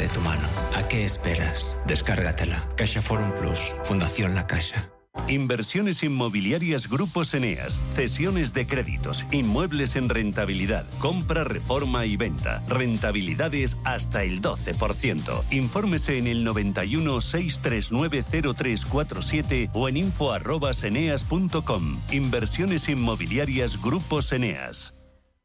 de tu mano. ¿A qué esperas? Descárgatela. Caixa Forum Plus, Fundación La Caixa. Inversiones inmobiliarias Grupos Eneas, cesiones de créditos, inmuebles en rentabilidad, compra, reforma y venta, rentabilidades hasta el 12%. Infórmese en el 91 639 0347 o en info@eneas.com. Inversiones inmobiliarias Grupos Eneas.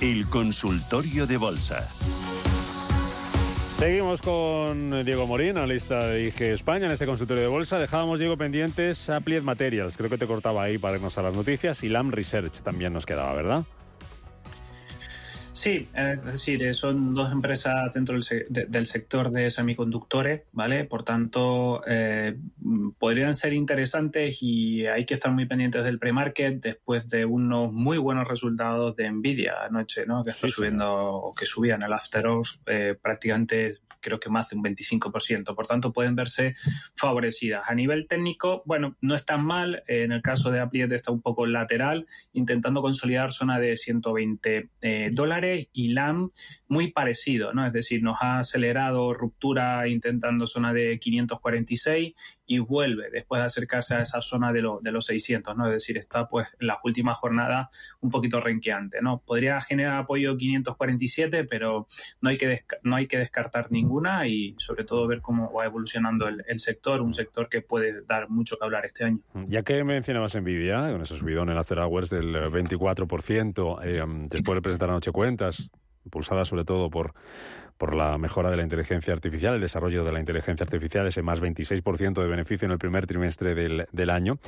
el consultorio de bolsa. Seguimos con Diego Morín, analista de IG España, en este consultorio de bolsa. Dejábamos, Diego, pendientes Applied Materials. Creo que te cortaba ahí para irnos a las noticias. Y LAM Research también nos quedaba, ¿verdad? Sí, es decir, eh, son dos empresas dentro del, sector de semiconductores, ¿vale? Por tanto, eh, podrían ser interesantes y hay que estar muy pendientes del pre-market después de unos muy buenos resultados de Nvidia anoche, ¿no? Que está subiendo, o que subían el after hours eh, prácticamente, creo que más de un 25%. Por tanto, pueden verse favorecidas. A nivel técnico, bueno, no es tan mal. En el caso de Apple está un poco lateral, intentando consolidar zona de 120 dólares y LAM muy parecido, ¿no? Es decir, nos ha acelerado ruptura intentando zona de 546 y vuelve después de acercarse a esa zona de, de los 600, ¿no? Es decir, está pues en las últimas jornadas un poquito renqueante, ¿no? Podría generar apoyo 547, pero no hay que, no hay que descartar ninguna y sobre todo ver cómo va evolucionando el, sector, un sector que puede dar mucho que hablar este año. Ya que mencionabas Nvidia, con ese subidón en After Hours del 24%, eh, después de presentar anoche cuentas, impulsada sobre todo por, por la mejora de la inteligencia artificial, el desarrollo de la inteligencia artificial, ese más 26% de beneficio en el primer trimestre del, del, año.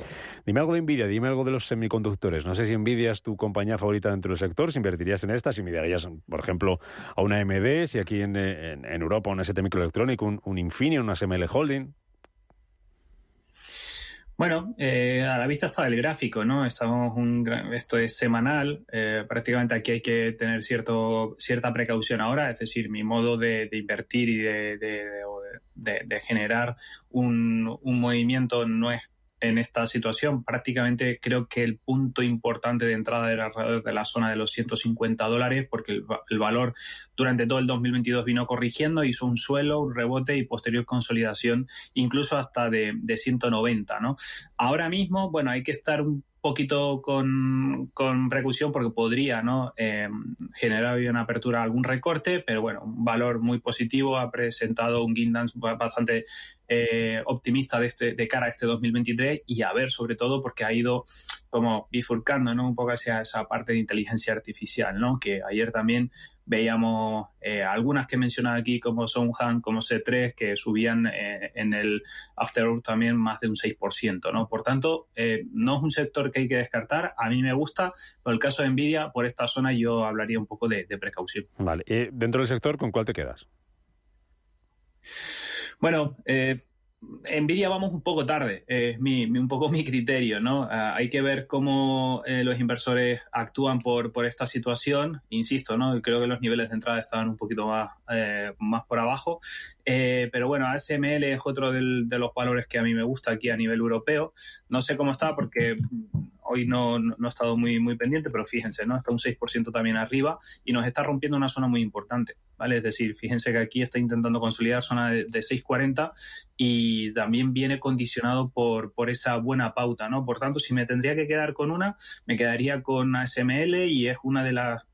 Dime algo de Nvidia, dime algo de los semiconductores. No sé si Nvidia es tu compañía favorita dentro del sector, si invertirías en esta, si mirarías, por ejemplo, a una AMD, si aquí en, en, Europa un ST Microelectronic, un, un Infineon, una SML Holding. Bueno, eh, a la vista está el gráfico, ¿no? Estamos un, esto es semanal, eh, prácticamente aquí hay que tener cierto, cierta precaución ahora, es decir, mi modo de, invertir y de, de generar un, un, movimiento no es en esta situación. Prácticamente creo que el punto importante de entrada era alrededor de la zona de los 150 dólares, porque el, valor durante todo el 2022 vino corrigiendo, hizo un suelo, un rebote y posterior consolidación, incluso hasta de, de 190. ¿no? Ahora mismo, bueno, hay que estar un poquito con, con precaución porque podría ¿no? Eh, generar hoy una apertura algún recorte, pero bueno, un valor muy positivo. Ha presentado un guidance bastante eh, optimista de, este, de cara a este 2023 y a ver sobre todo porque ha ido como bifurcando ¿no? un poco hacia esa parte de inteligencia artificial, ¿no? que ayer también veíamos eh, algunas que he mencionado aquí como Songhan, como C3, que subían eh, en el After también más de un 6%. ¿no? Por tanto, eh, no es un sector que hay que descartar. A mí me gusta, pero el caso de Nvidia, por esta zona yo hablaría un poco de, de precaución. Vale. ¿Y dentro del sector, con cuál te quedas? Bueno, eh, Nvidia vamos un poco tarde, es mi, un poco mi criterio, ¿no? Ah, hay que ver cómo eh, los inversores actúan por, por esta situación. Insisto, ¿no? Creo que los niveles de entrada estaban un poquito más, eh, más por abajo. Eh, pero bueno, ASML es otro de los valores que a mí me gusta aquí a nivel europeo. No sé cómo está porque hoy no, no, he estado muy, muy pendiente, pero fíjense, ¿no? Está un 6% también arriba y nos está rompiendo una zona muy importante, Es decir, fíjense que aquí está intentando consolidar zona de, 6,40 y también viene condicionado por, por esa buena pauta, ¿no? Por tanto, si me tendría que quedar con una, me quedaría con ASML y es una de las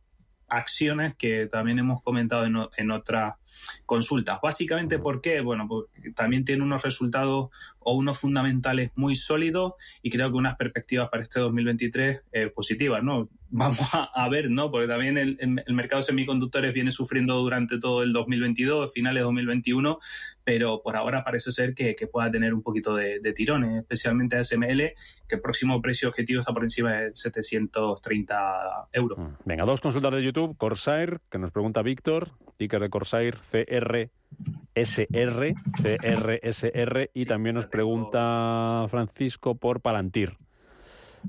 acciones que también hemos comentado en, en otras consultas. Básicamente, ¿por qué? Bueno, porque también tiene unos resultados o unos fundamentales muy sólidos y creo que unas perspectivas para este 2023 eh, positivas, ¿no? Vamos a, ver, ¿no? Porque también el, mercado de semiconductores viene sufriendo durante todo el 2022, finales de 2021, pero por ahora parece ser que, que pueda tener un poquito de, de tirones, especialmente a SML, que el próximo precio objetivo está por encima de 730 euros. Mm. Venga, dos consultas de YouTube. Corsair, que nos pregunta Víctor, ticker de Corsair, CR. SR, CRSR, y también nos pregunta Francisco por Palantir.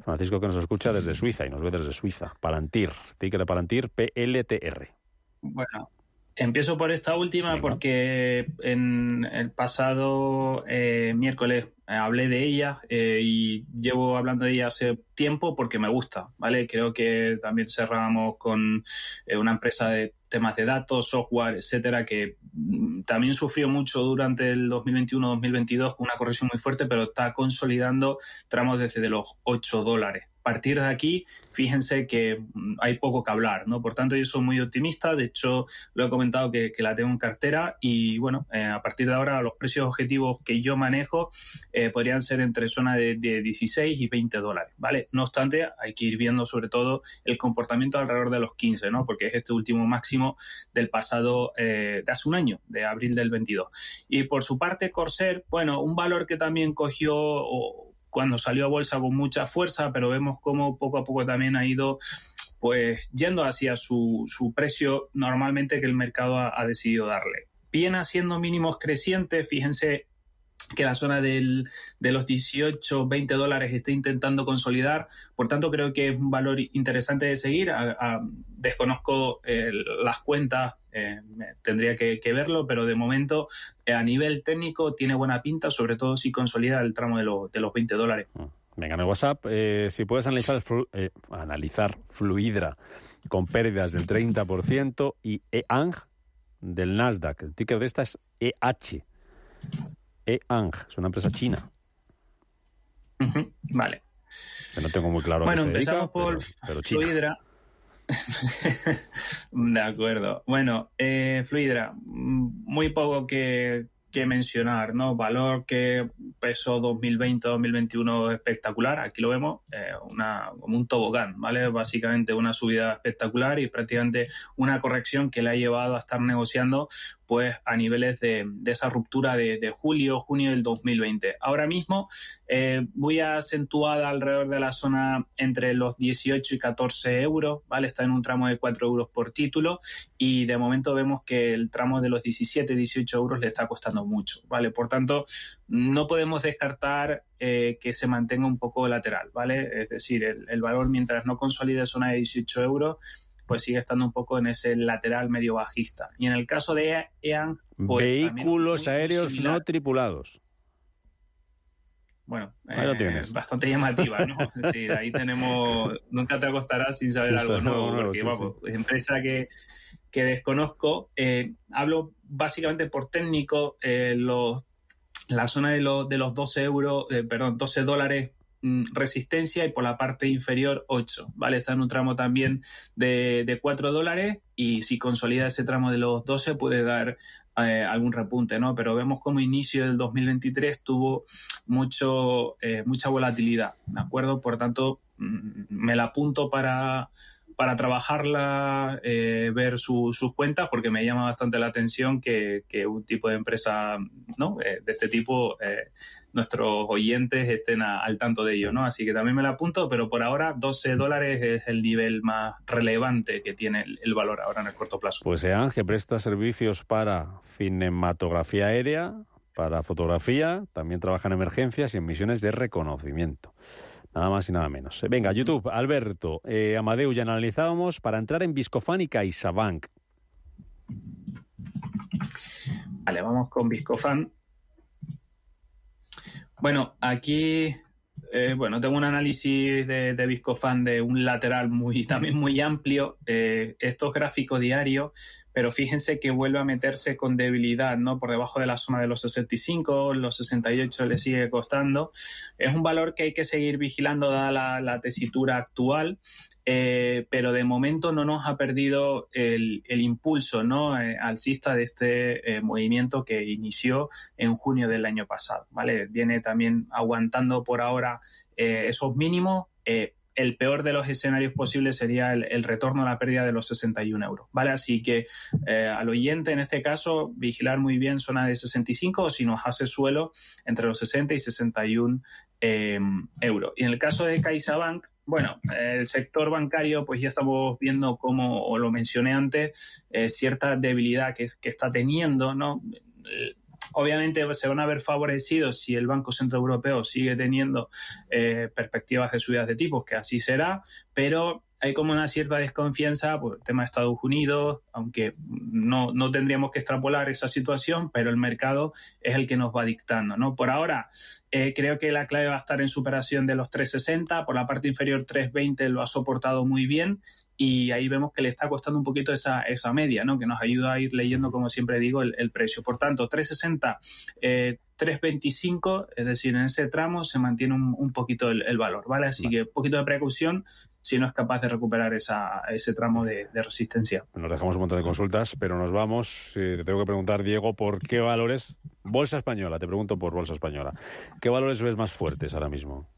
Francisco que nos escucha desde Suiza y nos ve desde Suiza. Palantir, ticker de Palantir, PLTR. Bueno, empiezo por esta última porque en el pasado eh, miércoles hablé de ella eh, y llevo hablando de ella hace tiempo porque me gusta, ¿vale? Creo que también cerramos con eh, una empresa de temas de datos, software, etcétera, que mm, también sufrió mucho durante el 2021-2022 con una corrección muy fuerte, pero está consolidando tramos desde los 8 dólares partir de aquí, fíjense que mm, hay poco que hablar, ¿no? Por tanto, yo soy muy optimista, de hecho, lo he comentado que, la tengo en cartera y, bueno, eh, a partir de ahora los precios objetivos que yo manejo eh, podrían ser entre zona de, 16 y 20 dólares, ¿vale? No obstante, hay que ir viendo sobre todo el comportamiento alrededor de los 15, ¿no? Porque es este último máximo del pasado, eh, de hace un año, de abril del 22. Y por su parte, Corsair, bueno, un valor que también cogió cuando salió a bolsa con mucha fuerza, pero vemos cómo poco a poco también ha ido pues yendo hacia su, su precio normalmente que el mercado ha, decidido darle. Viene haciendo mínimos crecientes, fíjense que la zona del, de los 18, 20 dólares está intentando consolidar. Por tanto, creo que es un valor interesante de seguir. desconozco eh, las cuentas eh, tendría que, verlo, pero de momento eh, a nivel técnico tiene buena pinta, sobre todo si consolida el tramo de, de los 20 dólares. Venga, en el WhatsApp, si puedes analizar, analizar Fluidra con pérdidas del 30% y EANG del Nasdaq. El ticker de esta es EH. EANG, es una empresa china. vale. no tengo muy claro. Bueno, empezamos por Fluidra. de acuerdo. Bueno, eh, Fluidra, muy poco que, que mencionar, ¿no? Valor que peso 2020-2021 espectacular, aquí lo vemos, eh, una, como un tobogán, ¿vale? Básicamente una subida espectacular y prácticamente una corrección que le ha llevado a estar negociando pues a niveles de, esa ruptura de, julio, junio del 2020. Ahora mismo eh, voy acentuada alrededor de la zona entre los 18 y 14 euros, ¿vale? Está en un tramo de 4 euros por título y de momento vemos que el tramo de los 17, 18 euros le está costando mucho, ¿vale? Por tanto, no podemos descartar eh, que se mantenga un poco lateral, ¿vale? Es decir, el, el valor mientras no consolide zona de 18 euros pues sigue estando un poco en ese lateral medio bajista. Y en el caso de EAN... Pues, Vehículos aéreos no tripulados. Bueno, eh, bastante llamativa, ¿no? es decir, ahí tenemos, nunca te acostarás sin saber algo nuevo, porque vamos, es empresa que, que desconozco. Eh, hablo básicamente por técnico, eh, los, la zona de, de los 12 euros, perdón, 12 dólares resistencia y por la parte inferior 8, ¿vale? Está en un tramo también de, de 4 dólares y si consolida ese tramo de los 12 puede dar eh, algún repunte, ¿no? Pero vemos como inicio del 2023 tuvo mucho, eh, mucha volatilidad, ¿de acuerdo? Por tanto, mm, me la apunto para, para trabajarla, eh, ver sus cuentas, porque me llama bastante la atención que, un tipo de empresa ¿no? Eh, de este tipo, eh, nuestros oyentes estén al tanto de ello. ¿no? Así que también me la apunto, pero por ahora 12 dólares es el nivel más relevante que tiene el, valor ahora en el corto plazo. Pues sean que presta servicios para cinematografía aérea, para fotografía, también trabaja en emergencias y en misiones de reconocimiento. Nada más y nada menos. Venga, YouTube, Alberto, eh, Amadeu, ya analizábamos para entrar en Viscofan y CaixaBank. Vale, vamos con Viscofan. Bueno, aquí eh, bueno, tengo un análisis de, de, Viscofan de un lateral muy, también muy amplio. Eh, estos gráficos diarios pero fíjense que vuelve a meterse con debilidad, ¿no? Por debajo de la zona de los 65, los 68 le sigue costando. Es un valor que hay que seguir vigilando dada la, tesitura actual, eh, pero de momento no nos ha perdido el, impulso ¿no? Eh, alcista de este eh, movimiento que inició en junio del año pasado. ¿vale? Viene también aguantando por ahora esos mínimos el peor de los escenarios posibles sería el, retorno a la pérdida de los 61 euros, ¿vale? Así que eh, al oyente, en este caso, vigilar muy bien zona de 65 o si nos hace suelo entre los 60 y 61 em, euros. Y en el caso de CaixaBank, bueno, el sector bancario, pues ya estamos viendo, como lo mencioné antes, eh, cierta debilidad que, está teniendo, ¿no? Obviamente se van a ver favorecidos si el Banco Central Europeo sigue teniendo eh, perspectivas de subidas de tipos, que así será, pero hay como una cierta desconfianza por el tema de Estados Unidos, aunque no, no, tendríamos que extrapolar esa situación, pero el mercado es el que nos va dictando. ¿no? Por ahora, eh, creo que la clave va a estar en superación de los 360, por la parte inferior 320 lo ha soportado muy bien y ahí vemos que le está costando un poquito esa, esa media, ¿no? que nos ayuda a ir leyendo, como siempre digo, el, precio. Por tanto, 360, 325, eh, es decir, en ese tramo se mantiene un, poquito el, valor, ¿vale? Así que un poquito de precaución si no es capaz de recuperar esa, ese tramo de, resistencia. Nos dejamos un montón de consultas, pero nos vamos. te tengo que preguntar, Diego, ¿por qué valores? Bolsa española, te pregunto por Bolsa española. ¿Qué valores ves más fuertes ahora mismo?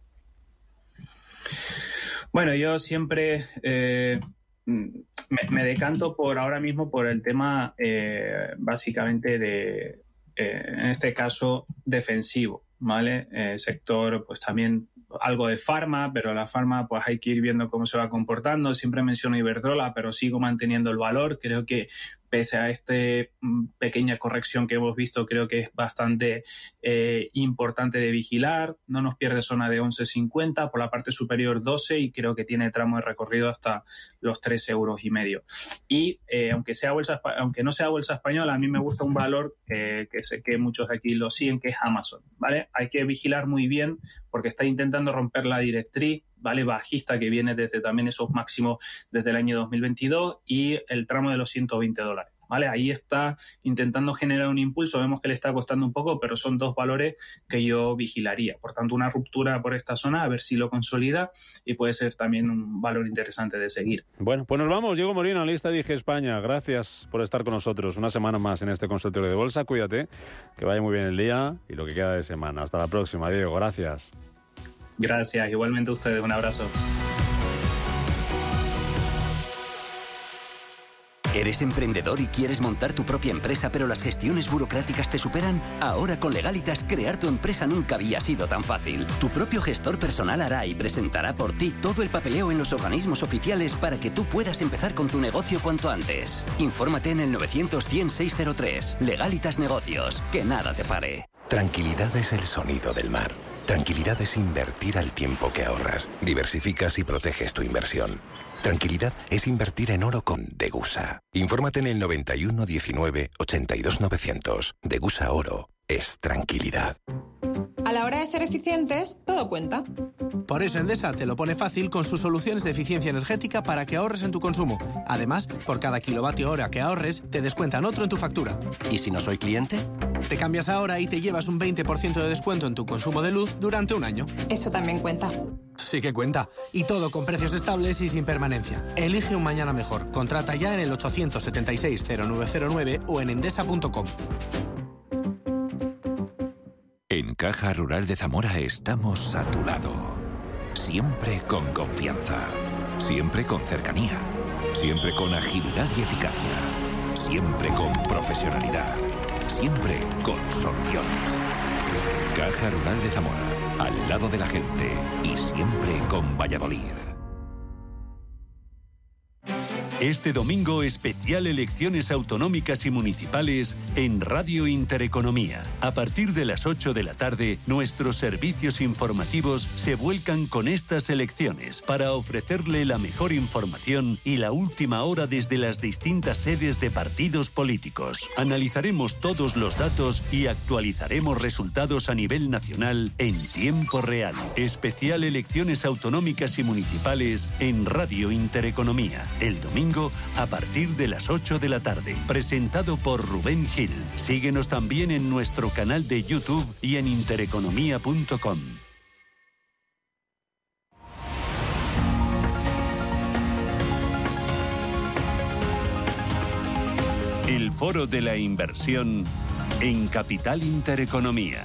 Bueno, yo siempre eh, me, decanto por ahora mismo por el tema eh, básicamente de, eh, en este caso, defensivo, ¿vale? sector, pues también algo de farma, pero la farma pues hay que ir viendo cómo se va comportando. Siempre menciono Iberdrola, pero sigo manteniendo el valor. Creo que pese a esta mm, pequeña corrección que hemos visto, creo que es bastante eh, importante de vigilar. No nos pierde zona de 11.50, por la parte superior 12 y creo que tiene tramo de recorrido hasta los 3 euros y medio. Y eh, aunque, sea bolsa, aunque no sea bolsa española, a mí me gusta un valor que sé que muchos de aquí lo siguen, que es Amazon. ¿vale? Hay que vigilar muy bien porque está intentando romper la directriz ¿vale? Bajista que viene desde también esos máximos desde el año 2022 y el tramo de los 120 dólares. ¿Vale? Ahí está intentando generar un impulso, vemos que le está costando un poco, pero son dos valores que yo vigilaría. Por tanto, una ruptura por esta zona, a ver si lo consolida y puede ser también un valor interesante de seguir. Bueno, pues nos vamos. Diego Morino, lista Dije España. Gracias por estar con nosotros una semana más en este consultorio de bolsa. Cuídate, que vaya muy bien el día y lo que queda de semana. Hasta la próxima, Diego. Gracias. Gracias, igualmente a ustedes. Un abrazo. ¿Eres emprendedor y quieres montar tu propia empresa pero las gestiones burocráticas te superan? Ahora con Legalitas crear tu empresa nunca había sido tan fácil. Tu propio gestor personal hará y presentará por ti todo el papeleo en los organismos oficiales para que tú puedas empezar con tu negocio cuanto antes. Infórmate en el 900 603 Legalitas Negocios. Que nada te pare. Tranquilidad es el sonido del mar. Tranquilidad es invertir al tiempo que ahorras. Diversificas y proteges tu inversión. Tranquilidad es invertir en oro con Degusa. Infórmate en el 91 19 82 900. Degusa Oro es tranquilidad. A la hora de ser eficientes, todo cuenta. Por eso Endesa te lo pone fácil con sus soluciones de eficiencia energética para que ahorres en tu consumo. Además, por cada kilovatio hora que ahorres, te descuentan otro en tu factura. ¿Y si no soy cliente? Te cambias ahora y te llevas un 20% de descuento en tu consumo de luz durante un año. Eso también cuenta. Sí que cuenta. Y todo con precios estables y sin permanencia. Elige un mañana mejor. Contrata ya en el 876-0909 o en endesa.com. Caja Rural de Zamora estamos a tu lado. Siempre con confianza. Siempre con cercanía. Siempre con agilidad y eficacia. Siempre con profesionalidad. Siempre con soluciones. Caja Rural de Zamora. Al lado de la gente. Y siempre con Valladolid. Este domingo especial elecciones autonómicas y municipales en Radio Intereconomía. A partir de las 8 de la tarde, nuestros servicios informativos se vuelcan con estas elecciones para ofrecerle la mejor información y la última hora desde las distintas sedes de partidos políticos. Analizaremos todos los datos y actualizaremos resultados a nivel nacional en tiempo real. Especial elecciones autonómicas y municipales en Radio Intereconomía. El domingo a partir de las 8 de la tarde. Presentado por Rubén Gil. Síguenos también en nuestro canal de YouTube y en intereconomía.com. El foro de la inversión en Capital Intereconomía.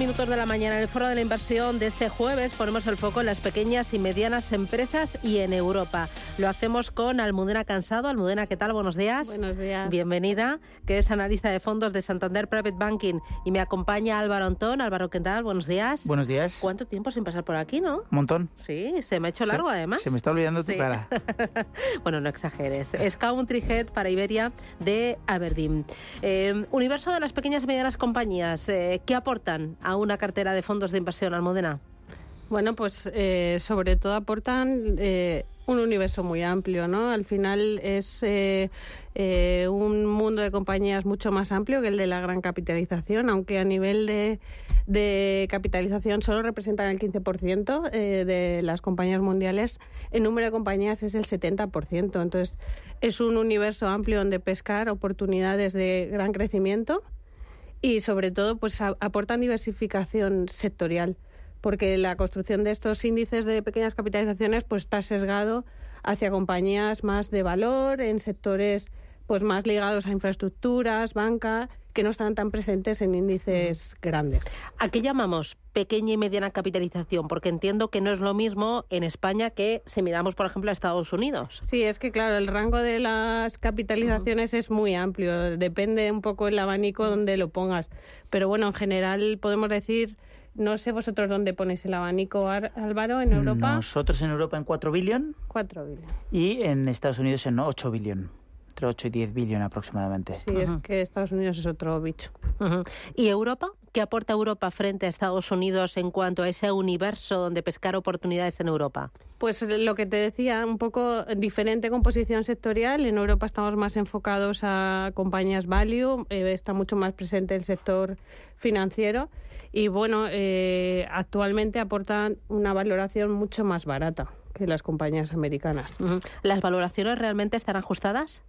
Minutos de la mañana en el Foro de la Inversión de este jueves ponemos el foco en las pequeñas y medianas empresas y en Europa. Lo hacemos con Almudena Cansado. Almudena, ¿qué tal? Buenos días. Buenos días. Bienvenida, que es analista de fondos de Santander Private Banking y me acompaña Álvaro Antón. Álvaro, ¿qué tal? Buenos días. Buenos días. ¿Cuánto tiempo sin pasar por aquí, no? Un montón. Sí, se me ha hecho largo además. Se me está olvidando tu cara. bueno, no exageres. Es Country Head para Iberia de Aberdeen. Eh, universo de las pequeñas y medianas compañías, eh, ¿qué aportan a una cartera de fondos de inversión, Almudena? Bueno, pues eh, sobre todo aportan eh, un universo muy amplio, ¿no? Al final es eh, un mundo de compañías mucho más amplio que el de la gran capitalización, aunque a nivel de, de capitalización solo representan el 15% de las compañías mundiales, el número de compañías es el 70%. Entonces, es un universo amplio donde pescar oportunidades de gran crecimiento y sobre todo pues aportan diversificación sectorial porque la construcción de estos índices de pequeñas capitalizaciones pues está sesgado hacia compañías más de valor en sectores pues más ligados a infraestructuras, banca, que no están tan presentes en índices grandes. ¿A qué llamamos pequeña y mediana capitalización? Porque entiendo que no es lo mismo en España que si miramos, por ejemplo, a Estados Unidos. Sí, es que claro, el rango de las capitalizaciones es muy amplio, depende un poco el abanico donde lo pongas. Pero bueno, en general podemos decir... No sé vosotros dónde ponéis el abanico, Álvaro, en Europa. Nosotros en Europa en 4 billón. 4 billón. Y en Estados Unidos en 8 billón. 8 y 10 billones aproximadamente. Sí, es que Estados Unidos es otro bicho. ¿Y Europa? ¿Qué aporta Europa frente a Estados Unidos en cuanto a ese universo donde pescar oportunidades en Europa? Pues lo que te decía, un poco diferente composición sectorial. En Europa estamos más enfocados a compañías value, eh, está mucho más presente el sector financiero y bueno, eh, actualmente aportan una valoración mucho más barata que las compañías americanas. ¿Las valoraciones realmente están ajustadas?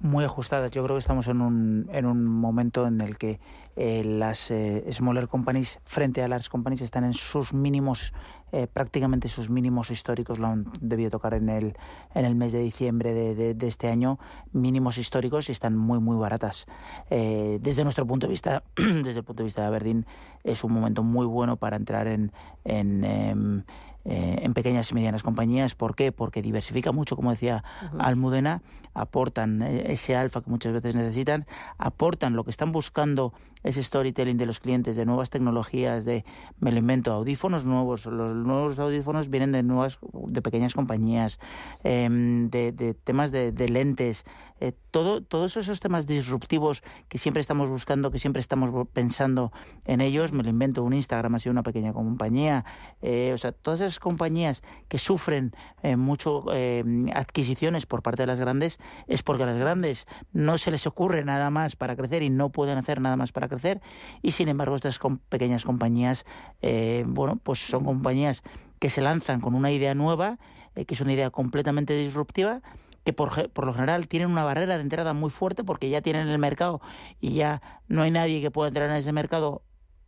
Muy ajustadas. Yo creo que estamos en un, en un momento en el que eh, las eh, smaller companies frente a las companies están en sus mínimos, eh, prácticamente sus mínimos históricos, lo han debido tocar en el, en el mes de diciembre de, de, este año, mínimos históricos y están muy, muy baratas. desde nuestro punto de vista, desde el punto de vista de Aberdeen, es un momento muy bueno para entrar en, en em, eh, en pequeñas y medianas compañías. ¿Por qué? Porque diversifica mucho, como decía Almudena, aportan eh, ese alfa que muchas veces necesitan, aportan lo que están buscando ese storytelling de los clientes, de nuevas tecnologías, de, me lo invento, audífonos nuevos. Los nuevos audífonos vienen de nuevas, de pequeñas compañías, em, de, temas de, lentes, eh, todo, todos esos temas disruptivos que siempre estamos buscando, que siempre estamos pensando en ellos, me lo invento, un Instagram ha sido una pequeña compañía, o sea, todas esas compañías que sufren eh, mucho eh, adquisiciones por parte de las grandes es porque a las grandes no se les ocurre nada más para crecer y no pueden hacer nada más para crecer. Y sin embargo estas pequeñas compañías eh, bueno pues son compañías que se lanzan con una idea nueva que es una idea completamente disruptiva que por, por, lo general tienen una barrera de entrada muy fuerte porque ya tienen el mercado y ya no hay nadie que pueda entrar en ese mercado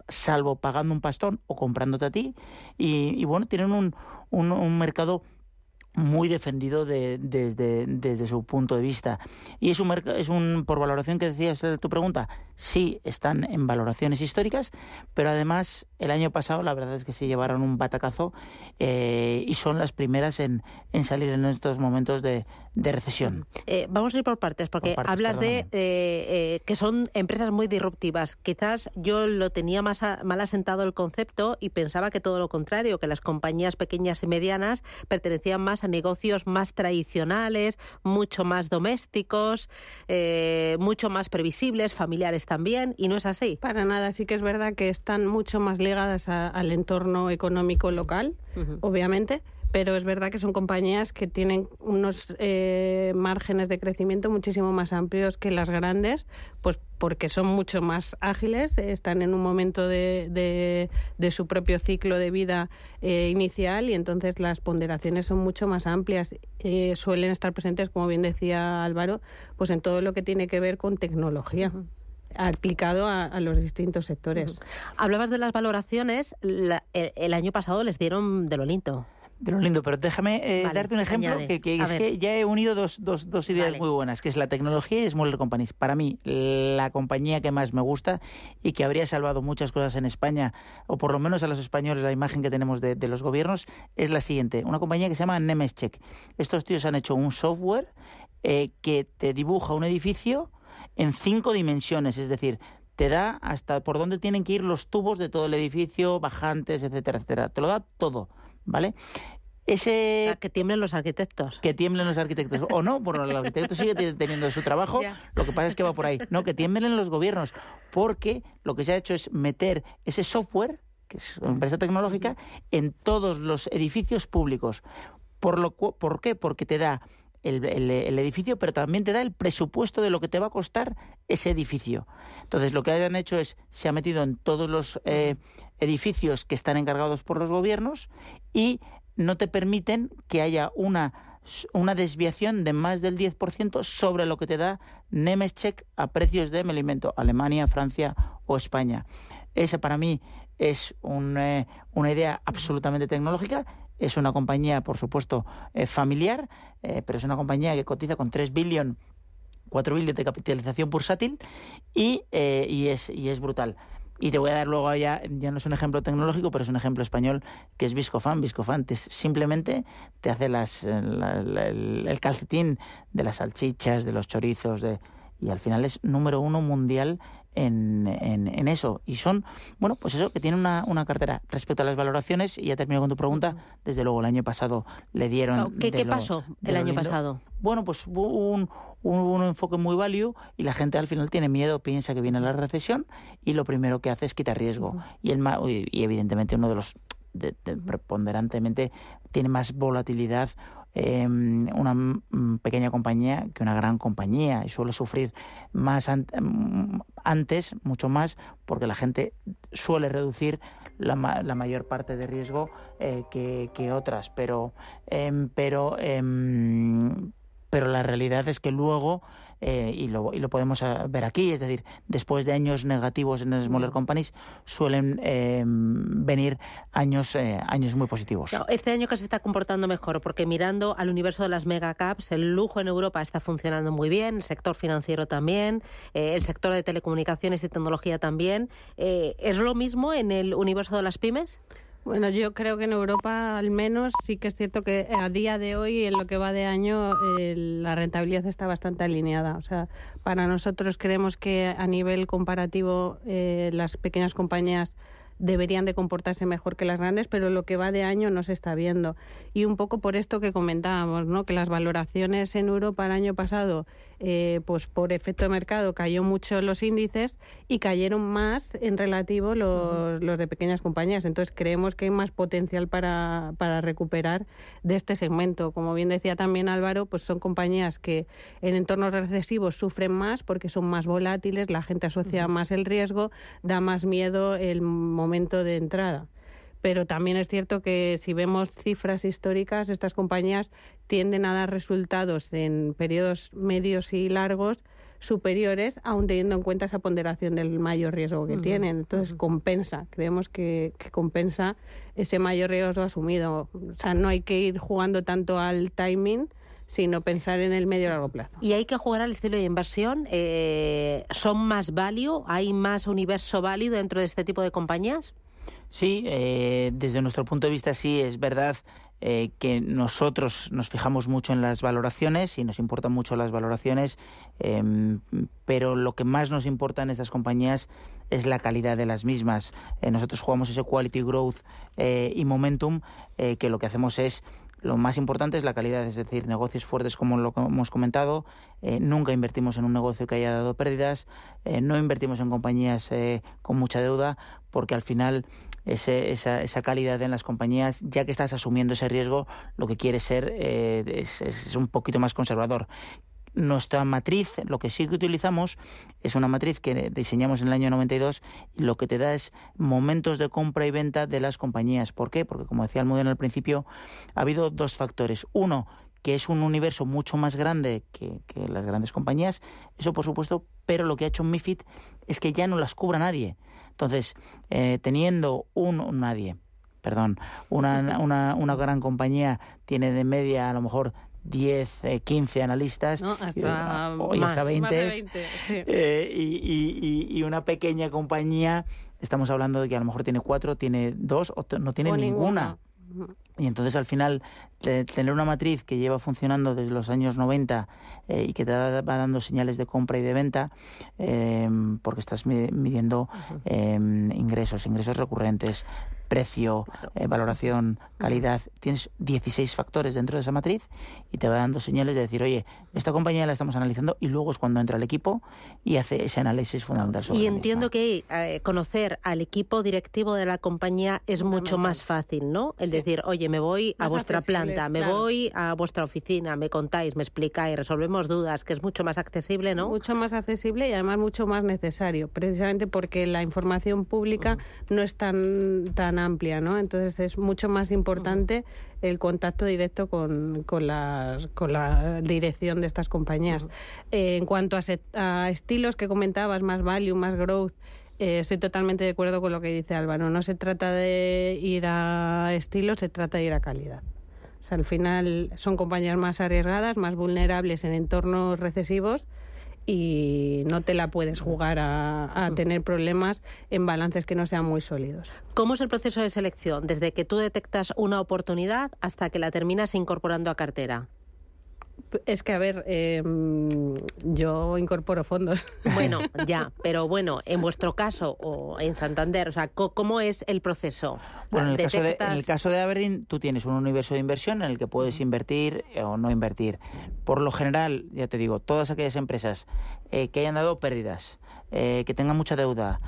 salvo pagando un pastón o comprándote a ti. Y, bueno, tienen un, un mercado muy defendido de, desde, desde su punto de vista. Y es un, es un, por valoración que decías de tu pregunta, sí están en valoraciones históricas, pero además el año pasado la verdad es que se llevaron un batacazo eh, y son las primeras en, en salir en estos momentos de, de recesión. Eh, vamos a ir por partes, porque hablas de eh, que son empresas muy disruptivas. Quizás yo lo tenía más mal asentado el concepto y pensaba que todo lo contrario, que las compañías pequeñas y medianas pertenecían más a negocios más tradicionales, mucho más domésticos, eh, mucho más previsibles, familiares también, y no es así. Para nada, sí que es verdad que están mucho más ligadas al entorno económico local, obviamente pero es verdad que son compañías que tienen unos eh, márgenes de crecimiento muchísimo más amplios que las grandes, pues porque son mucho más ágiles, están en un momento de, de, su propio ciclo de vida eh, inicial y entonces las ponderaciones son mucho más amplias. Eh, suelen estar presentes, como bien decía Álvaro, pues en todo lo que tiene que ver con tecnología aplicado a, los distintos sectores. Hablabas de las valoraciones, el, año pasado les dieron de lo lindo. De lo lindo, pero déjame eh, darte un ejemplo que, es que ya he unido dos, dos, dos ideas muy buenas, que es la tecnología y Smaller Companies. Para mí, la compañía que más me gusta y que habría salvado muchas cosas en España, o por lo menos a los españoles la imagen que tenemos de, los gobiernos, es la siguiente. Una compañía que se llama Nemescheck. Estos tíos han hecho un software eh, que te dibuja un edificio en cinco dimensiones, es decir, te da hasta por dónde tienen que ir los tubos de todo el edificio, bajantes, etcétera, etcétera. Te lo da todo. ¿Vale? Ese... que tiemblen los arquitectos. Que tiemblen los arquitectos. O no, por el arquitecto sigue teniendo su trabajo. Lo que pasa es que va por ahí. No, que tiemblen los gobiernos. Porque lo que se ha hecho es meter ese software, que es una empresa tecnológica, en todos los edificios públicos. ¿Por, lo, ¿Por qué? Porque te da el, edificio, pero también te da el presupuesto de lo que te va a costar ese edificio. Entonces, lo que hayan hecho es, se ha metido en todos los eh, edificios que están encargados por los gobiernos y no te permiten que haya una, una desviación de más del 10% sobre lo que te da Nemescheck a precios de alimento, Alemania, Francia o España. Esa para mí es eh, una idea absolutamente tecnológica. Es una compañía, por supuesto, eh, familiar, eh, pero es una compañía que cotiza con 3 billones 4 billones de capitalización bursátil y, y, es, y es brutal. Y te voy a dar luego ya, ya no es un ejemplo tecnológico, pero es un ejemplo español que es Viscofan. Viscofan simplemente te hace las, el, calcetín de las salchichas, de los chorizos, de, y al final es número uno mundial en, en, eso. Y son, bueno, pues eso, que tiene una, una, cartera. Respecto a las valoraciones, y ya termino con tu pregunta, desde luego el año pasado le dieron... ¿Qué, ¿qué pasó el año pasado? Bueno, pues hubo un, un, enfoque muy value y la gente al final tiene miedo, piensa que viene la recesión y lo primero que hace es quitar riesgo. y, el, y evidentemente uno de los preponderantemente tiene más volatilidad Em, una pequeña compañía que una gran compañía. Y suele sufrir más antes, mucho más, porque la gente suele reducir la, la mayor parte de riesgo eh, que, que, otras, pero, em, pero, em, pero la realidad es que luego eh, y, lo, y lo podemos eh, ver aquí, es decir, después de años negativos en las smaller companies suelen eh, venir años, años muy positivos. este año que se está comportando mejor, porque mirando al universo de las megacaps, el lujo en Europa está funcionando muy bien, el sector financiero también, el sector de telecomunicaciones y tecnología también. ¿Es lo mismo en el universo de las pymes? Bueno, yo creo que en Europa al menos sí que es cierto que a día de hoy, en lo que va de año, la rentabilidad está bastante alineada. O sea, para nosotros creemos que a nivel comparativo eh, las pequeñas compañías deberían de comportarse mejor que las grandes, pero lo que va de año no se está viendo. Y un poco por esto que comentábamos, ¿no? que las valoraciones en Europa el año pasado eh, pues por efecto de mercado cayó mucho los índices y cayeron más en relativo los, los de pequeñas compañías. Entonces creemos que hay más potencial para, para recuperar de este segmento. Como bien decía también Álvaro, pues son compañías que en entornos recesivos sufren más porque son más volátiles, la gente asocia más el riesgo, da más miedo el momento de entrada pero también es cierto que si vemos cifras históricas, estas compañías tienden a dar resultados en periodos medios y largos superiores, aun teniendo en cuenta esa ponderación del mayor riesgo que tienen. Entonces, compensa, creemos que, compensa ese mayor riesgo asumido. O sea, no hay que ir jugando tanto al timing, sino pensar en el medio y largo plazo. ¿Y hay que jugar al estilo de inversión? Eh, ¿Son más value? ¿Hay más universo válido dentro de este tipo de compañías? Sí, eh, desde nuestro punto de vista sí, es verdad eh, que nosotros nos fijamos mucho en las valoraciones y nos importan mucho las valoraciones, em, pero lo que más nos importa en estas compañías es la calidad de las mismas. Eh, nosotros jugamos ese quality growth y momentum, que lo que hacemos es lo más importante es la calidad, es decir, negocios fuertes como lo que hemos comentado. Eh, nunca invertimos en un negocio que haya dado pérdidas, eh, no invertimos en compañías eh, con mucha deuda, porque al final ese, esa, esa, calidad en las compañías, ya que estás asumiendo ese riesgo, lo que quieres ser es, es un poquito más conservador. Nuestra matriz, lo que sí que utilizamos, es una matriz que diseñamos en el año 92 y lo que te da es momentos de compra y venta de las compañías. ¿Por qué? Porque, como decía el modelo al principio, ha habido dos factores. Uno, que es un universo mucho más grande que, las grandes compañías, eso por supuesto, pero lo que ha hecho MIFID es que ya no las cubra nadie. Entonces, eh, teniendo un nadie, perdón, una, una, una gran compañía tiene de media a lo mejor 10, 15 eh, analistas, hasta, hoy hasta 20, eh, y, una pequeña compañía, estamos hablando de que a lo mejor tiene cuatro, tiene dos o no tiene ninguna. Y entonces al final tener una matriz que lleva funcionando desde los años 90 eh, y que te va dando señales de compra y de venta, porque estás midiendo ingresos, ingresos recurrentes, precio, eh, valoración, calidad. Tienes 16 factores dentro de esa matriz y te va dando señales de decir, oye, esta compañía la estamos analizando y luego es cuando entra el equipo y hace ese análisis fundamental sobre Y entiendo que eh, conocer al equipo directivo de la compañía es mucho más fácil, ¿no? El decir, oye, me voy a vuestra planta, me voy a vuestra oficina, me contáis, me explicáis, resolvemos dudas, que es mucho más accesible, ¿no? Mucho más accesible y además mucho más necesario, precisamente porque la información pública no es tan, tan amplia, ¿no? Entonces es mucho más importante el contacto directo con, con, con la dirección de estas compañías. Eh, en cuanto a, estilos que comentabas, más value, más growth, eh, estoy totalmente de acuerdo con lo que dice Álvaro. No se trata de ir a estilos, se trata de ir a calidad. O sea, al final son compañías más arriesgadas, más vulnerables en entornos recesivos y no te la puedes jugar a, tener problemas en balances que no sean muy sólidos. ¿Cómo es el proceso de selección? Desde que tú detectas una oportunidad hasta que la terminas incorporando a cartera. Es que, a ver, em, yo incorporo fondos. Bueno, ya, pero bueno, en vuestro caso o en Santander, o sea, ¿cómo es el proceso? Bueno, en el, caso de, en el caso de Aberdeen, tú tienes un universo de inversión en el que puedes invertir eh, o no invertir. Por lo general, ya te digo, todas aquellas empresas eh, que hayan dado pérdidas, eh, que tengan mucha deuda,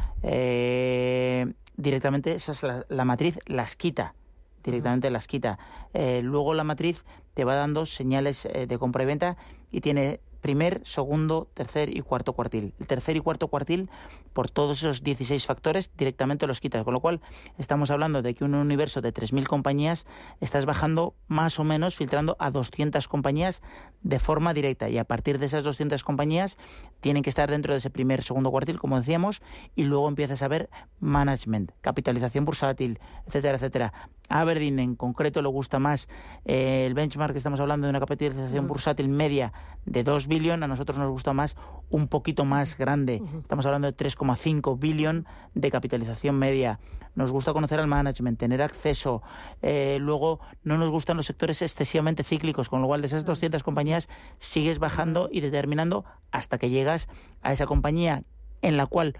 directamente esa es la matriz, las quita directamente las quita. Eh, luego la matriz te va dando señales eh, de compra y venta y tiene primer, segundo, tercer y cuarto cuartil. El tercer y cuarto cuartil, por todos esos 16 factores, directamente los quitas. Con lo cual, estamos hablando de que un universo de 3.000 compañías estás bajando más o menos, filtrando a 200 compañías de forma directa. Y a partir de esas 200 compañías, tienen que estar dentro de ese primer, segundo cuartil, como decíamos, y luego empiezas a ver management, capitalización bursátil, etcétera, etcétera. Aberdeen en concreto le gusta más eh, el benchmark, estamos hablando de una capitalización bursátil media de 2 billion, a nosotros nos gusta más un poquito más grande, estamos hablando de 3,5 billion de capitalización media. Nos gusta conocer al management, tener acceso. Eh, luego, no nos gustan los sectores excesivamente cíclicos, con lo cual de esas 200 compañías sigues bajando y determinando hasta que llegas a esa compañía en la cual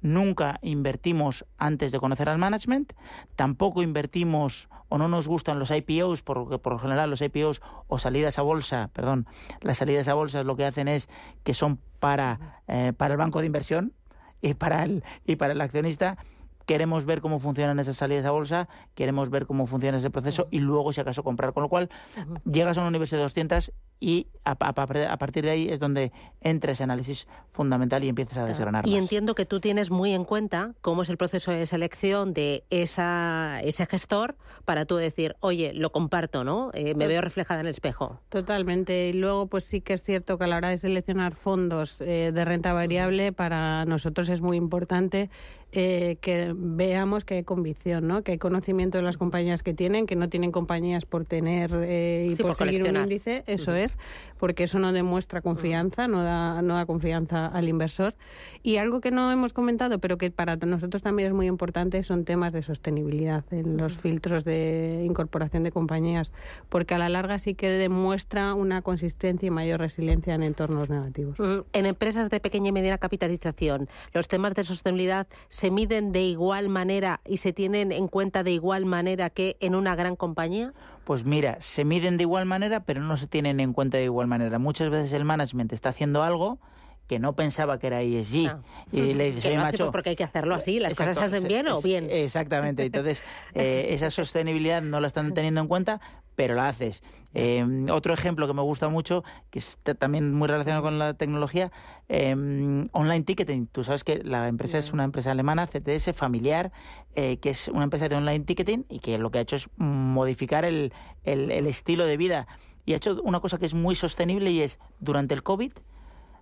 nunca invertimos antes de conocer al management, tampoco invertimos o no nos gustan los IPOs, porque por lo general los IPOs o salidas a bolsa, perdón, las salidas a bolsa lo que hacen es que son para, eh, para el banco de inversión y para el, y para el accionista. Queremos ver cómo funcionan esas salidas a bolsa, queremos ver cómo funciona ese proceso y luego, si acaso, comprar. Con lo cual, llegas a un universo de 200 y a, partir de ahí es donde entra ese análisis fundamental y empiezas a desgranar. Y entiendo que tú tienes muy en cuenta cómo es el proceso de selección de esa, ese gestor para tú decir, oye, lo comparto, ¿no? Eh, me veo reflejada en el espejo. Totalmente. Y luego, pues sí que es cierto que a la hora de seleccionar fondos eh, de renta variable, para nosotros es muy importante eh, que veamos que hay convicción, ¿no? que hay conocimiento de las compañías que tienen, que no tienen compañías por tener eh, y por, seguir un índice, eso es, porque eso no demuestra confianza, no da, no da confianza al inversor. Y algo que no hemos comentado, pero que para nosotros también es muy importante, son temas de sostenibilidad en los filtros de incorporación de compañías, porque a la larga sí que demuestra una consistencia y mayor resiliencia en entornos negativos. En empresas de pequeña y mediana capitalización, los temas de sostenibilidad se miden de igual manera y se tienen en cuenta de igual manera que en una gran compañía? Pues mira, se miden de igual manera, pero no se tienen en cuenta de igual manera. Muchas veces el management está haciendo algo que no pensaba que era ESG. Ah. Y le dices, oye, macho... pues, porque hay que hacerlo así, las cosas se hacen bien o bien. Exactamente. Entonces, eh, esa sostenibilidad no la están teniendo en cuenta, pero la haces. Eh, otro ejemplo que me gusta mucho, que está también muy relacionado con la tecnología, eh, online ticketing. Tú sabes que la empresa es una empresa alemana, CTS, familiar, eh, que es una empresa de online ticketing y que lo que ha hecho es modificar el, el- el estilo de vida. Y ha hecho una cosa que es muy sostenible y es, durante el COVID,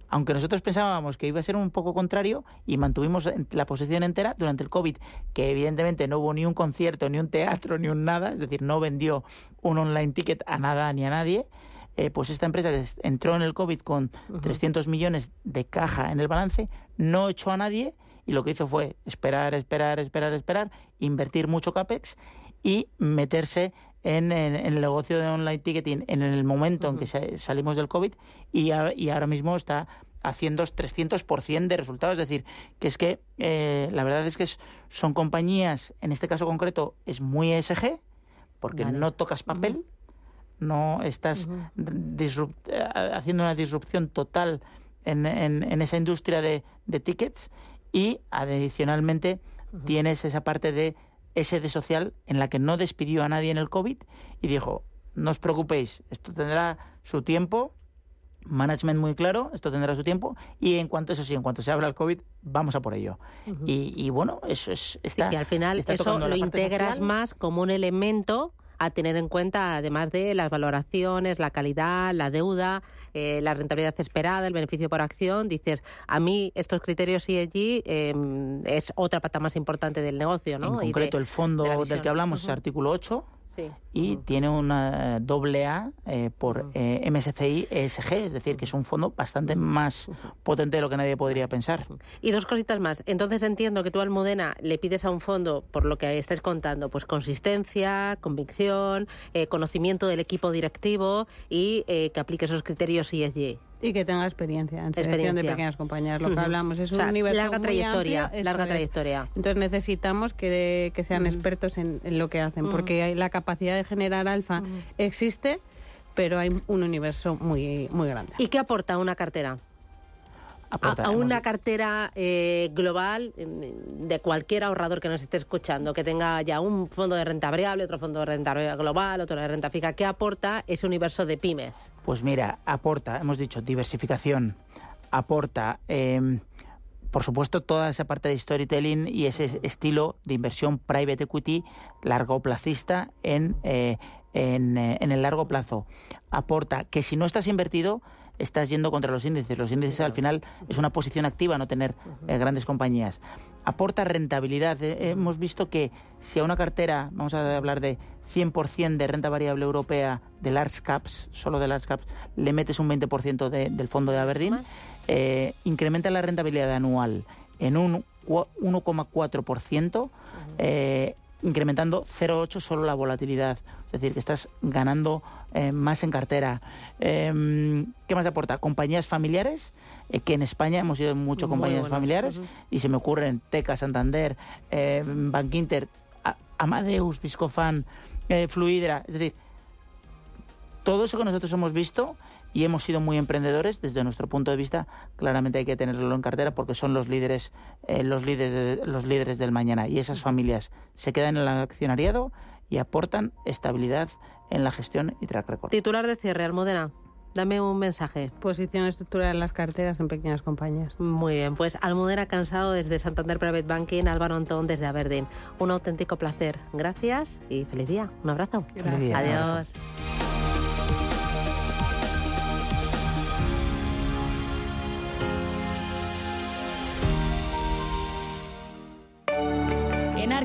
aunque nosotros pensábamos que iba a ser un poco contrario y mantuvimos la posición entera durante el COVID, que evidentemente no hubo ni un concierto, ni un teatro, ni un nada, es decir, no vendió un online ticket a nada ni a nadie, eh, pues esta empresa que entró en el COVID con 300 millones de caja en el balance, no echó a nadie y lo que hizo fue esperar, esperar, esperar, esperar, invertir mucho CAPEX y meterse en, en- en el negocio de online ticketing en el momento en que sa- salimos del COVID y, a- y ahora mismo está haciendo 300% de resultados. Es decir, que es que eh, la verdad es que son compañías, en este caso concreto, es muy ESG, porque Vale. no tocas papel, no estás eh, haciendo una disrupción total en, en- en esa industria de, de tickets y adicionalmente tienes esa parte de SD social en la que no despidió a nadie en el COVID y dijo, no os preocupéis, esto tendrá su tiempo, management muy claro, esto tendrá su tiempo y en cuanto eso sí, en cuanto se abra el COVID, vamos a por ello. y, y bueno, eso es está, y que al final está eso lo integras social. más como un elemento a tener en cuenta, además de las valoraciones, la calidad, la deuda, eh, la rentabilidad esperada, el beneficio por acción. Dices, a mí estos criterios ESG eh, es otra pata más importante del negocio, ¿no? En de- concreto, el fondo de del que hablamos es artículo 8 Sí. y tiene una doble A eh, por eh, MSCI ESG, es decir, que es un fondo bastante más potente de lo que nadie podría pensar. Y dos cositas más. Entonces entiendo que tú, Almudena, le pides a un fondo, por lo que estáis contando, pues consistencia, convicción, eh, conocimiento del equipo directivo y eh, que aplique esos criterios ESG. Y que tenga experiencia en selección de pequeñas compañías, lo que hablamos. Es O sea, un universo larga muy trayectoria, amplio, larga es. trayectoria. Entonces necesitamos que, que sean expertos en, en lo que hacen, porque hay la capacidad de generar alfa existe, pero hay un universo muy, muy grande. ¿Y qué aporta una cartera? A, una cartera eh, global eh, de cualquier ahorrador que nos esté escuchando, que tenga ya un fondo de renta variable, otro fondo de renta global, otro de renta fija, ¿qué aporta ese universo de pymes? Pues mira, aporta, hemos dicho, diversificación, aporta, eh, por supuesto, toda esa parte de storytelling y ese estilo de inversión private equity largoplacista en, eh, en, eh, en el largo plazo. Aporta que si no estás invertido, estás yendo contra los índices. Los índices al final es una posición activa no tener eh, grandes compañías. Aporta rentabilidad. Eh, hemos visto que si a una cartera, vamos a hablar de 100% de renta variable europea de large caps, solo de large caps, le metes un 20% de- del fondo de Aberdeen, eh, incrementa la rentabilidad anual en un cua- 1,4%, eh, incrementando 0,8 solo la volatilidad. Es decir, que estás ganando eh, más en cartera. Eh, ¿Qué más aporta? Compañías familiares, eh, que en España hemos ido mucho compañías buenas, familiares, y se me ocurren Teca, Santander, Bankinter, A- Amadeus, Viscofan, Fluidra. Es decir, todo eso que nosotros hemos visto y hemos sido muy emprendedores desde nuestro punto de vista claramente hay que tenerlo en cartera porque son los líderes eh, los líderes de- los líderes del mañana y esas familias se quedan en el accionariado y aportan estabilidad en la gestión y track record Titular de cierre, Almudena. Dame un mensaje. Posición estructural en las carteras en pequeñas compañías. Muy bien, pues Almudena Cansado desde Santander Private Banking, Álvaro Antón desde Aberdeen. Un auténtico placer. Gracias y feliz día. Un abrazo. Feliz día, un abrazo.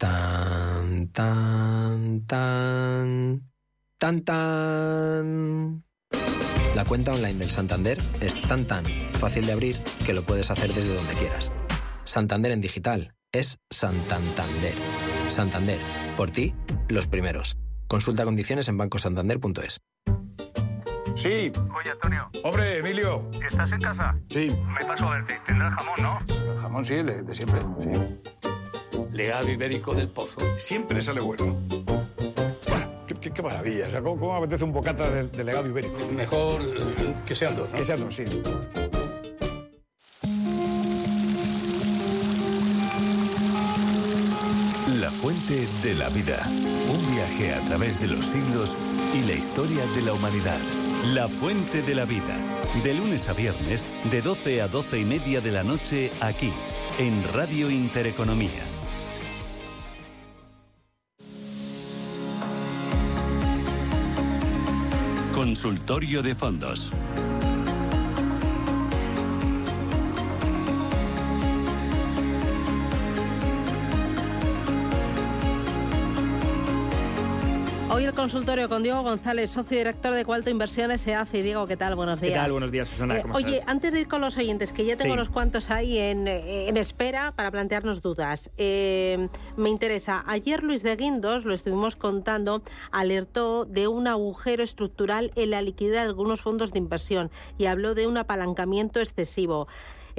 Tan, tan, tan, tan, tan. La cuenta online del Santander es tan, tan fácil de abrir que lo puedes hacer desde donde quieras. Santander en digital es Santander. Santander, por ti, los primeros. Consulta condiciones en bancosantander.es. Sí. Oye, Antonio. Hombre, Emilio. ¿Estás en casa? Sí. Me paso a verte. Tendrás jamón, ¿no? El jamón sí, de, de siempre. Sí. Legado ibérico del pozo. Siempre sale bueno. Qué, qué- qué maravilla. O sea, ¿cómo, cómo apetece un bocata de, de legado ibérico? Mejor que sean dos, ¿no? Que sean dos, sí. La fuente de la vida. Un viaje a través de los siglos y la historia de la humanidad. La fuente de la vida. De lunes a viernes, de 12 a 12 y media de la noche, aquí, en Radio Intereconomía. Consultorio de fondos. Hoy el consultorio con Diego González, socio director de Cualto Inversiones se hace. Diego, ¿qué tal? Buenos ¿Qué días. tal? Buenos días, Susana. Eh, ¿Cómo oye, estás? antes de ir con los oyentes, que ya tengo Sí. unos cuantos ahí en, en espera para plantearnos dudas. eh, me interesa, ayer Luis de Guindos, lo estuvimos contando, alertó de un agujero estructural en la liquidez de algunos fondos de inversión y habló de un apalancamiento excesivo.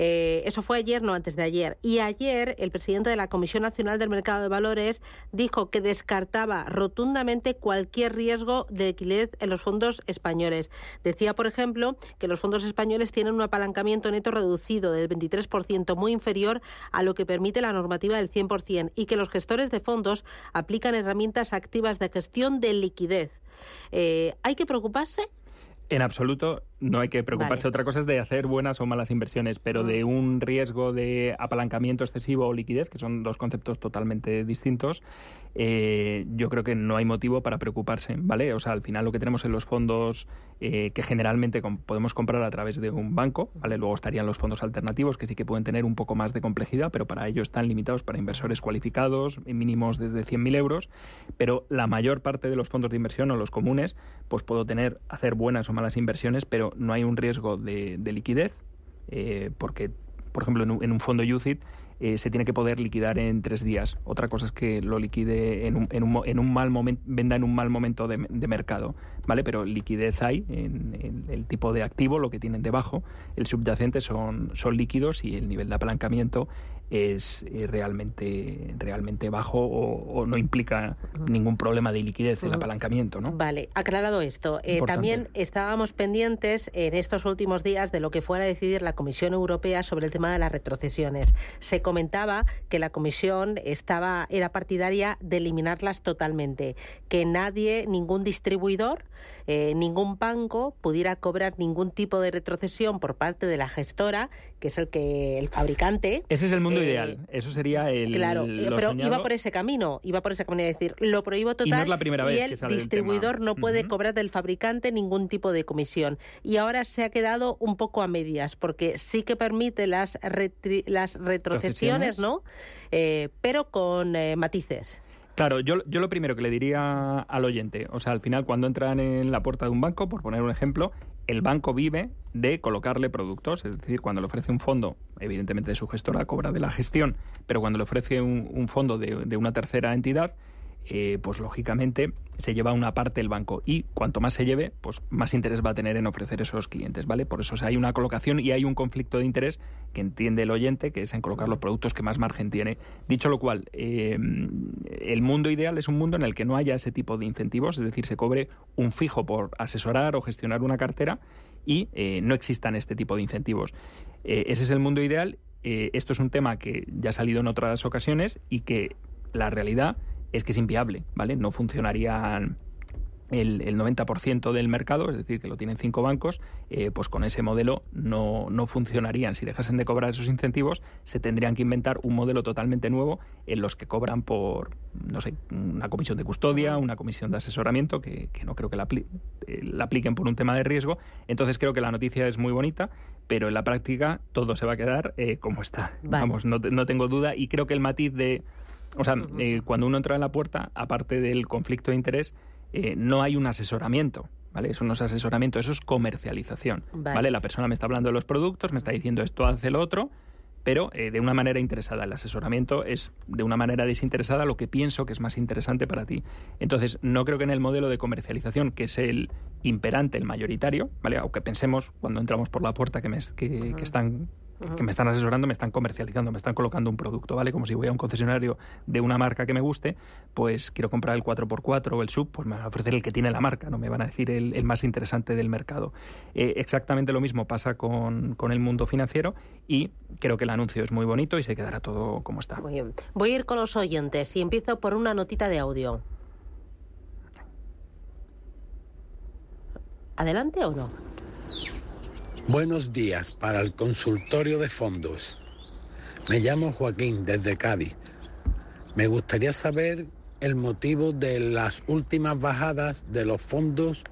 Eh, eso fue ayer, no antes de ayer. Y ayer el presidente de la Comisión Nacional del Mercado de Valores dijo que descartaba rotundamente cualquier riesgo de liquidez en los fondos españoles. Decía, por ejemplo, que los fondos españoles tienen un apalancamiento neto reducido del 23%, muy inferior a lo que permite la normativa del 100%, y que los gestores de fondos aplican herramientas activas de gestión de liquidez. Eh, ¿Hay que preocuparse? En absoluto no hay que preocuparse. Vale. Otra cosa es de hacer buenas o malas inversiones, pero de un riesgo de apalancamiento excesivo o liquidez, que son dos conceptos totalmente distintos, eh, yo creo que no hay motivo para preocuparse, ¿vale? O sea, al final lo que tenemos en los fondos eh, que generalmente com- podemos comprar a través de un banco, ¿vale? Luego estarían los fondos alternativos que sí que pueden tener un poco más de complejidad, pero para ello están limitados para inversores cualificados, mínimos desde 100.000 euros, pero la mayor parte de los fondos de inversión o los comunes, pues puedo tener, hacer buenas o malas inversiones, pero no hay un riesgo de, de liquidez, eh, porque, por ejemplo, en un, en un fondo UCIT eh, se tiene que poder liquidar en tres días. Otra cosa es que lo liquide en un, mal momento, venda en un mal momento de, de mercado, ¿vale? Pero liquidez hay en, en el tipo de activo, lo que tienen debajo. El subyacente son, son líquidos y el nivel de apalancamiento es eh, realmente, realmente bajo o, o no implica ningún problema de liquidez el apalancamiento, ¿no? Vale, aclarado esto. eh, también estábamos pendientes en estos últimos días de lo que fuera a decidir la Comisión Europea sobre el tema de las retrocesiones. Se comentaba que la Comisión estaba era partidaria de eliminarlas totalmente, que nadie, ningún distribuidor, eh, ningún banco pudiera cobrar ningún tipo de retrocesión por parte de la gestora, que es el que el fabricante. Ese es el mundo Eh, ideal. Eso sería el. Claro, lo pero soñado. iba por ese camino, iba por ese camino de decir, lo prohíbo total Y no es la primera vez el que sale el distribuidor no puede cobrar del fabricante ningún tipo de comisión. Y ahora se ha quedado un poco a medias, porque sí que permite las, retri- las retrocesiones, Retrocesiones. ¿no? Eh, pero con eh, matices. Claro, yo, yo lo primero que le diría al oyente, o sea, al final cuando entran en la puerta de un banco, por poner un ejemplo, el banco vive de colocarle productos, es decir, cuando le ofrece un fondo, evidentemente de su gestora, cobra de la gestión, pero cuando le ofrece un, un fondo de, de una tercera entidad, eh, pues lógicamente se lleva una parte el banco y cuanto más se lleve, pues más interés va a tener en ofrecer esos clientes, ¿vale? Por eso hay una colocación y hay un conflicto de interés que entiende el oyente, que es en colocar los productos que más margen tiene. Dicho lo cual, eh, el mundo ideal es un mundo en el que no haya ese tipo de incentivos, es decir, se cobre un fijo por asesorar o gestionar una cartera y eh, no existan este tipo de incentivos. ese es el mundo ideal. esto es un tema que ya ha salido en otras ocasiones y que la realidad es que es inviable, ¿vale? No funcionarían el, 90% del mercado, es decir, que lo tienen cinco bancos, eh, pues con ese modelo no, no, funcionarían. Si dejasen de cobrar esos incentivos, se tendrían que inventar un modelo totalmente nuevo en los que cobran por, no sé, una comisión de custodia, una comisión de asesoramiento, que, no creo que la, eh, la, apliquen por un tema de riesgo. Entonces creo que la noticia es muy bonita, pero en la práctica todo se va a quedar eh, como está. Vamos, no, no tengo duda y creo que el matiz de o sea, eh, cuando uno entra en la puerta, aparte del conflicto de interés, eh, no hay un asesoramiento. ¿Vale? Eso no es asesoramiento, eso es comercialización. Vale. La persona me está hablando de los productos, me está diciendo esto hace lo otro, pero eh, de una manera interesada. El asesoramiento es de una manera desinteresada lo que pienso que es más interesante para ti. Entonces, no creo que en el modelo de comercialización, que es el imperante, el mayoritario, ¿vale? Aunque pensemos cuando entramos por la puerta que, me, que están que me están asesorando, me están comercializando, me están colocando un producto, ¿vale? Como si voy a un concesionario de una marca que me guste, pues quiero comprar el 4x4 o el sub, pues me van a ofrecer el que tiene la marca, no me van a decir el, más interesante del mercado. Eh, exactamente lo mismo pasa con, el mundo financiero y creo que el anuncio es muy bonito y se quedará todo como está. Muy bien. Voy a ir con los oyentes y empiezo por una notita de audio. ¿Adelante o no? Buenos días para el consultorio de fondos. Me llamo Joaquín desde Cádiz. Me gustaría saber el motivo de las últimas bajadas de los fondos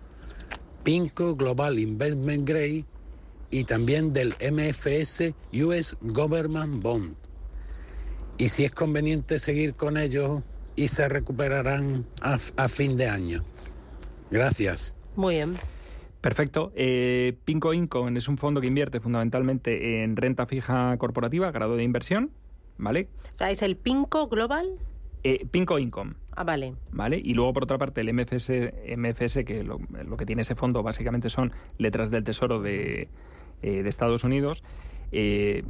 Pinco Global Investment Grade y también del MFS US Government Bond. Y si es conveniente seguir con ellos y se recuperarán a, a fin de año. Gracias. Muy bien. Perfecto. Eh, Pinco Income es un fondo que invierte fundamentalmente en renta fija corporativa, grado de inversión, ¿vale? O sea, ¿es el Pinco Global? Eh, Pinco Income. Ah, vale. ¿Vale? Y luego, por otra parte, el MFS, MFS que lo, que tiene ese fondo básicamente son letras del Tesoro de, eh, de Estados Unidos. Eh,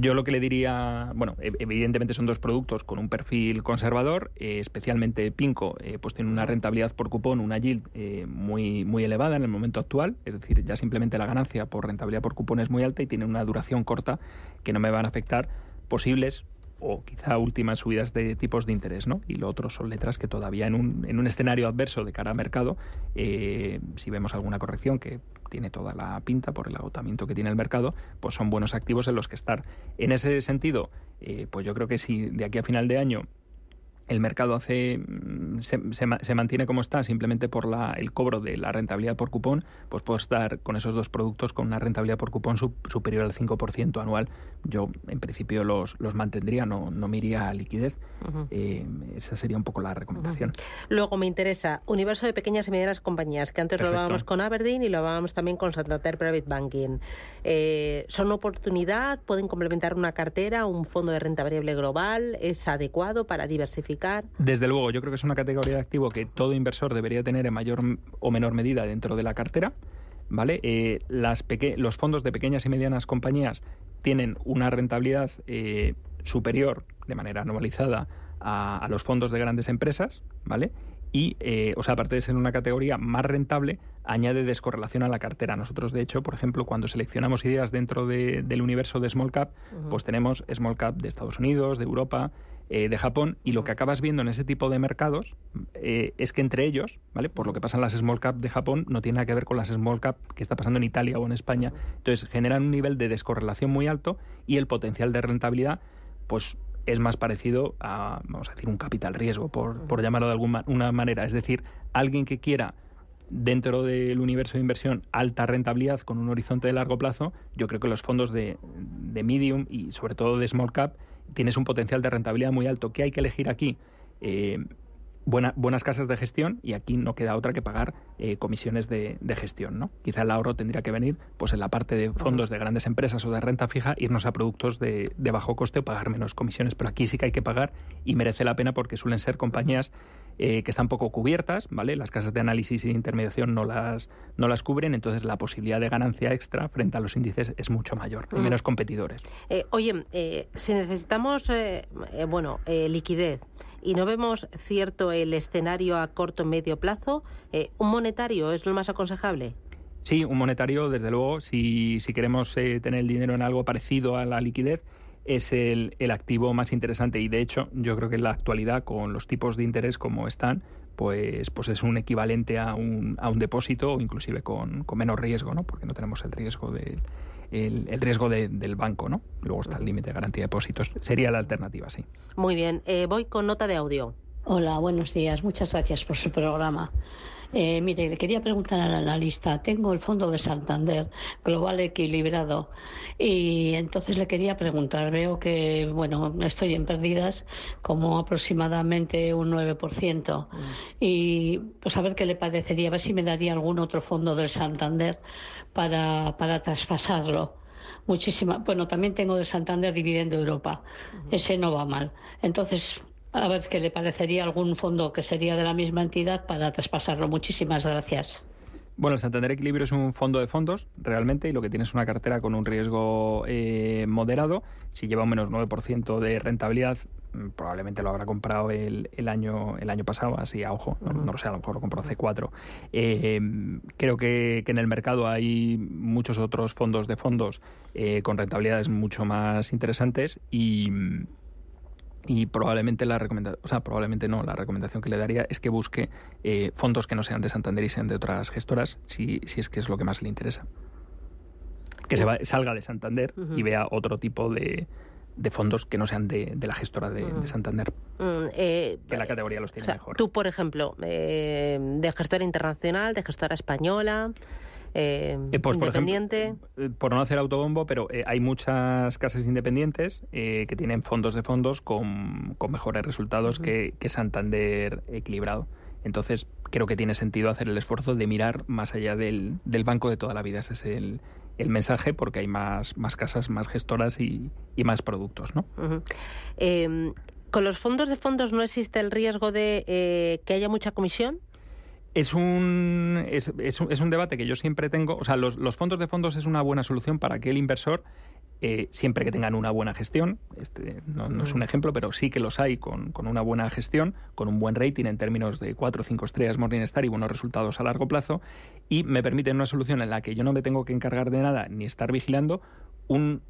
yo lo que le diría, bueno, evidentemente son dos productos con un perfil conservador, eh, especialmente Pinco, eh, pues tiene una rentabilidad por cupón, una yield muy, muy elevada en el momento actual, es decir, ya simplemente la ganancia por rentabilidad por cupón es muy alta y tiene una duración corta que no me van a afectar posibles o quizá últimas subidas de tipos de interés, ¿no? Y lo otro son letras que todavía en un, en un escenario adverso de cara a mercado, eh, si vemos alguna corrección que tiene toda la pinta por el agotamiento que tiene el mercado, pues son buenos activos en los que estar. En ese sentido, eh, pues yo creo que si de aquí a final de año el mercado hace mm, se, se, mantiene como está simplemente por la, el cobro de la rentabilidad por cupón, pues puedo estar con esos dos productos con una rentabilidad por cupón superior al 5% anual. Yo, en principio, los, los mantendría, no, no me iría a liquidez. Eh, esa sería un poco la recomendación. Luego me interesa universo de pequeñas y medianas compañías, que antes lo hablábamos con Aberdeen y lo hablábamos también con Santander Private Banking. Eh, ¿Son oportunidad? ¿Pueden complementar una cartera, un fondo de renta variable global? ¿Es adecuado para diversificar? Desde luego, yo creo que es una categoría de activo que todo inversor debería tener en mayor o menor medida dentro de la cartera. ¿Vale? Eh, las los fondos de pequeñas y medianas compañías tienen una rentabilidad eh, superior de manera anualizada a, a, los fondos de grandes empresas, ¿vale? y, eh, o sea, aparte de ser una categoría más rentable, añade descorrelación a la cartera. Nosotros, de hecho, por ejemplo, cuando seleccionamos ideas dentro del universo de Small Cap, pues tenemos Small Cap de Estados Unidos, de Europa, eh, de Japón, y lo que acabas viendo en ese tipo de mercados eh, es que entre ellos, ¿vale? Por lo que pasa en las Small Cap de Japón, no tiene nada que ver con las Small Cap que está pasando en Italia o en España. Entonces, generan un nivel de descorrelación muy alto y el potencial de rentabilidad, pues es más parecido a, vamos a decir, un capital riesgo, por, llamarlo de alguna manera. Es decir, alguien que quiera dentro del universo de inversión alta rentabilidad con un horizonte de largo plazo, yo creo que los fondos de, medium y sobre todo de small cap tienes un potencial de rentabilidad muy alto. ¿Qué hay que elegir aquí? Eh, buena- buenas casas de gestión y aquí no queda otra que pagar eh, comisiones de, gestión. ¿no? Quizá el ahorro tendría que venir pues en la parte de fondos de grandes empresas o de renta fija, irnos a productos de, de bajo coste o pagar menos comisiones, pero aquí sí que hay que pagar y merece la pena porque suelen ser compañías eh, que están poco cubiertas, ¿vale? Las casas de análisis y de intermediación no las, no las cubren, entonces la posibilidad de ganancia extra frente a los índices es mucho mayor, hay Mm. menos competidores. Eh, oye, eh, si necesitamos, eh, eh, bueno, eh, liquidez y no vemos cierto el escenario a corto y medio plazo, eh, ¿un monetario es lo más aconsejable? Sí, un monetario, desde luego, si, si queremos eh, tener el dinero en algo parecido a la liquidez, es el, el activo más interesante. Y de hecho, yo creo que en la actualidad, con los tipos de interés como están, pues, pues es un equivalente a un, a un depósito o inclusive con, con menos riesgo, ¿no? Porque no tenemos el riesgo de el, el riesgo de- del banco, ¿no? Luego está el límite de garantía de depósitos. Sería la alternativa, sí. Muy bien, eh, voy con nota de audio. Hola, buenos días. Muchas gracias por su programa. Eh, mire, le quería preguntar al analista. Tengo el fondo de Santander Global Equilibrado y entonces le quería preguntar. Veo que, bueno, estoy en pérdidas como aproximadamente un 9% y pues a ver qué le parecería, a ver si me daría algún otro fondo del Santander para, para traspasarlo. Muchísima. Bueno, también tengo de Santander Dividendo Europa. Ese no va mal. Entonces, a ver qué le parecería algún fondo que sería de la misma entidad para traspasarlo. Muchísimas gracias. Bueno, el Santander Equilibrio es un fondo de fondos, realmente, y lo que tiene es una cartera con un riesgo eh, moderado. Si lleva un menos 9% de rentabilidad, mm, probablemente lo habrá comprado el, el año el año pasado, así a ojo, no, lo sé, a lo mejor lo compró C4. Eh, creo que, que en el mercado hay muchos otros fondos de fondos eh, con rentabilidades mucho más interesantes y, y probablemente la recomendación, o sea, probablemente no, la recomendación que le daría es que busque eh, fondos que no sean de Santander y sean de otras gestoras, si, si es que es lo que más le interesa. Que se va- salga de Santander y vea otro tipo de, de fondos que no sean de, de la gestora de, de Santander, Mm, eh, que la categoría los o tiene sea, mejor. tú, por ejemplo, eh, de gestora internacional, de gestora española, eh, Eh, pues, por ejemplo, independiente. eh, por no hacer autobombo, pero eh, hay muchas casas independientes eh, que tienen fondos de fondos con, con mejores resultados que, que Santander equilibrado. Entonces, creo que tiene sentido hacer el esfuerzo de mirar más allá del, del banco de toda la vida. Ese es el, el mensaje, porque hay más, más casas, más gestoras y, y más productos, ¿no? Eh, ¿Con los fondos de fondos no existe el riesgo de eh, que haya mucha comisión? Es un, es, es un, es un debate que yo siempre tengo. O sea, los, los fondos de fondos es una buena solución para que el inversor, eh, siempre que tengan una buena gestión, este no, no es un ejemplo, pero sí que los hay con, con una buena gestión, con un buen rating en términos de 4 o 5 estrellas Morningstar y buenos resultados a largo plazo, y me permiten una solución en la que yo no me tengo que encargar de nada ni estar vigilando un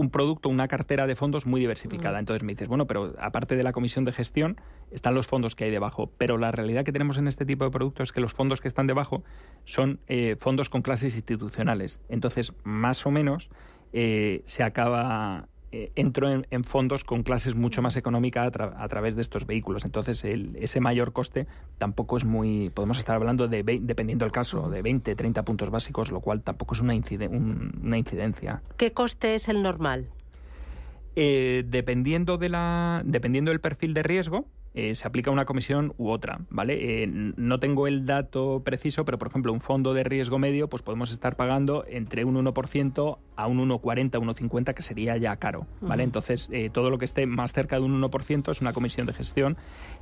un producto, una cartera de fondos muy diversificada. Entonces me dices, bueno, pero aparte de la comisión de gestión, están los fondos que hay debajo. Pero la realidad que tenemos en este tipo de productos es que los fondos que están debajo son eh, fondos con clases institucionales. Entonces, más o menos, eh, se acaba... eh, entro en, en fondos con clases mucho más económicas a, tra- a través de estos vehículos. Entonces, el- ese mayor coste tampoco es muy... Podemos estar hablando de, dependiendo del caso, de 20, 30 puntos básicos, lo cual tampoco es una, incide- un- una incidencia. ¿Qué coste es el normal? Eh, dependiendo, de la, dependiendo del perfil de riesgo, eh, se aplica una comisión u otra, ¿vale? Eh, no tengo el dato preciso, pero por ejemplo, un fondo de riesgo medio, pues podemos estar pagando entre un 1% a un 1,40, 1,50, que sería ya caro, ¿vale? Entonces, eh, todo lo que esté más cerca de un 1% es una comisión de gestión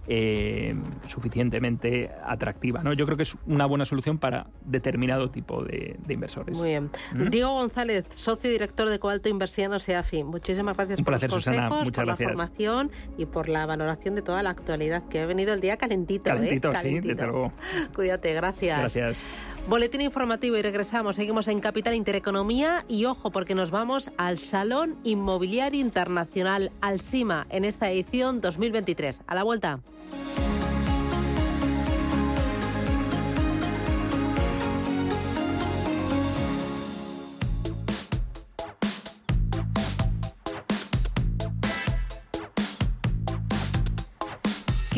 eh, suficientemente atractiva, ¿no? Yo creo que es una buena solución para determinado tipo de, de inversores. Muy bien. ¿Mm? Diego González, socio y director de Cobalto Inversiones EAFI. Muchísimas gracias Un por placer, los Susana. consejos, Muchas por gracias. la formación y por la valoración de toda la actualidad, que ha venido el día calentito. ¿eh? Calentito, sí, Calentito. desde luego. Cuídate, gracias. Gracias. Boletín informativo y regresamos. Seguimos en Capital Intereconomía y ojo porque nos vamos al Salón Inmobiliario Internacional Alsima en esta edición 2023. A la vuelta.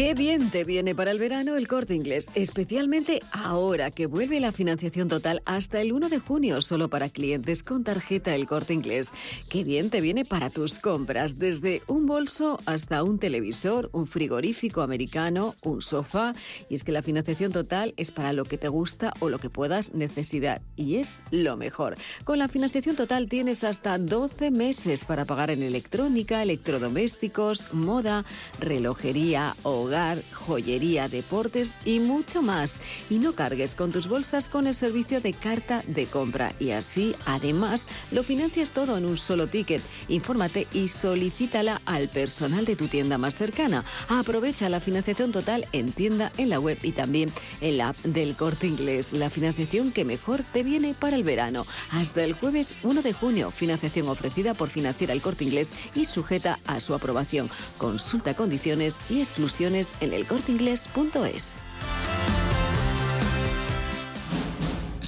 Qué bien te viene para el verano el corte inglés, especialmente ahora que vuelve la financiación total hasta el 1 de junio solo para clientes con tarjeta el corte inglés. Qué bien te viene para tus compras, desde un bolso hasta un televisor, un frigorífico americano, un sofá. Y es que la financiación total es para lo que te gusta o lo que puedas necesitar. Y es lo mejor. Con la financiación total tienes hasta 12 meses para pagar en electrónica, electrodomésticos, moda, relojería o hogar, joyería, deportes y mucho más. Y no cargues con tus bolsas con el servicio de carta de compra. Y así, además, lo financias todo en un solo ticket. Infórmate y solicítala al personal de tu tienda más cercana. Aprovecha la financiación total en tienda, en la web y también en la app del corte inglés. La financiación que mejor te viene para el verano. Hasta el jueves 1 de junio. Financiación ofrecida por Financiera el Corte Inglés y sujeta a su aprobación. Consulta condiciones y exclusiones en elcorteingles.es.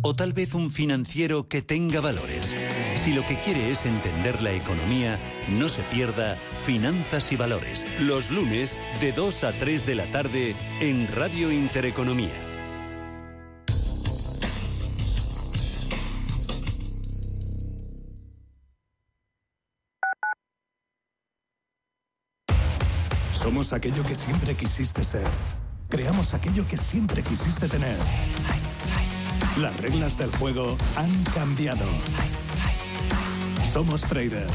¿O tal vez un financiero que tenga valores? Si lo que quiere es entender la economía, no se pierda Finanzas y Valores, los lunes de 2 a 3 de la tarde en Radio Intereconomía. Somos aquello que siempre quisiste ser. Creamos aquello que siempre quisiste tener. Las reglas del juego han cambiado. Somos traders.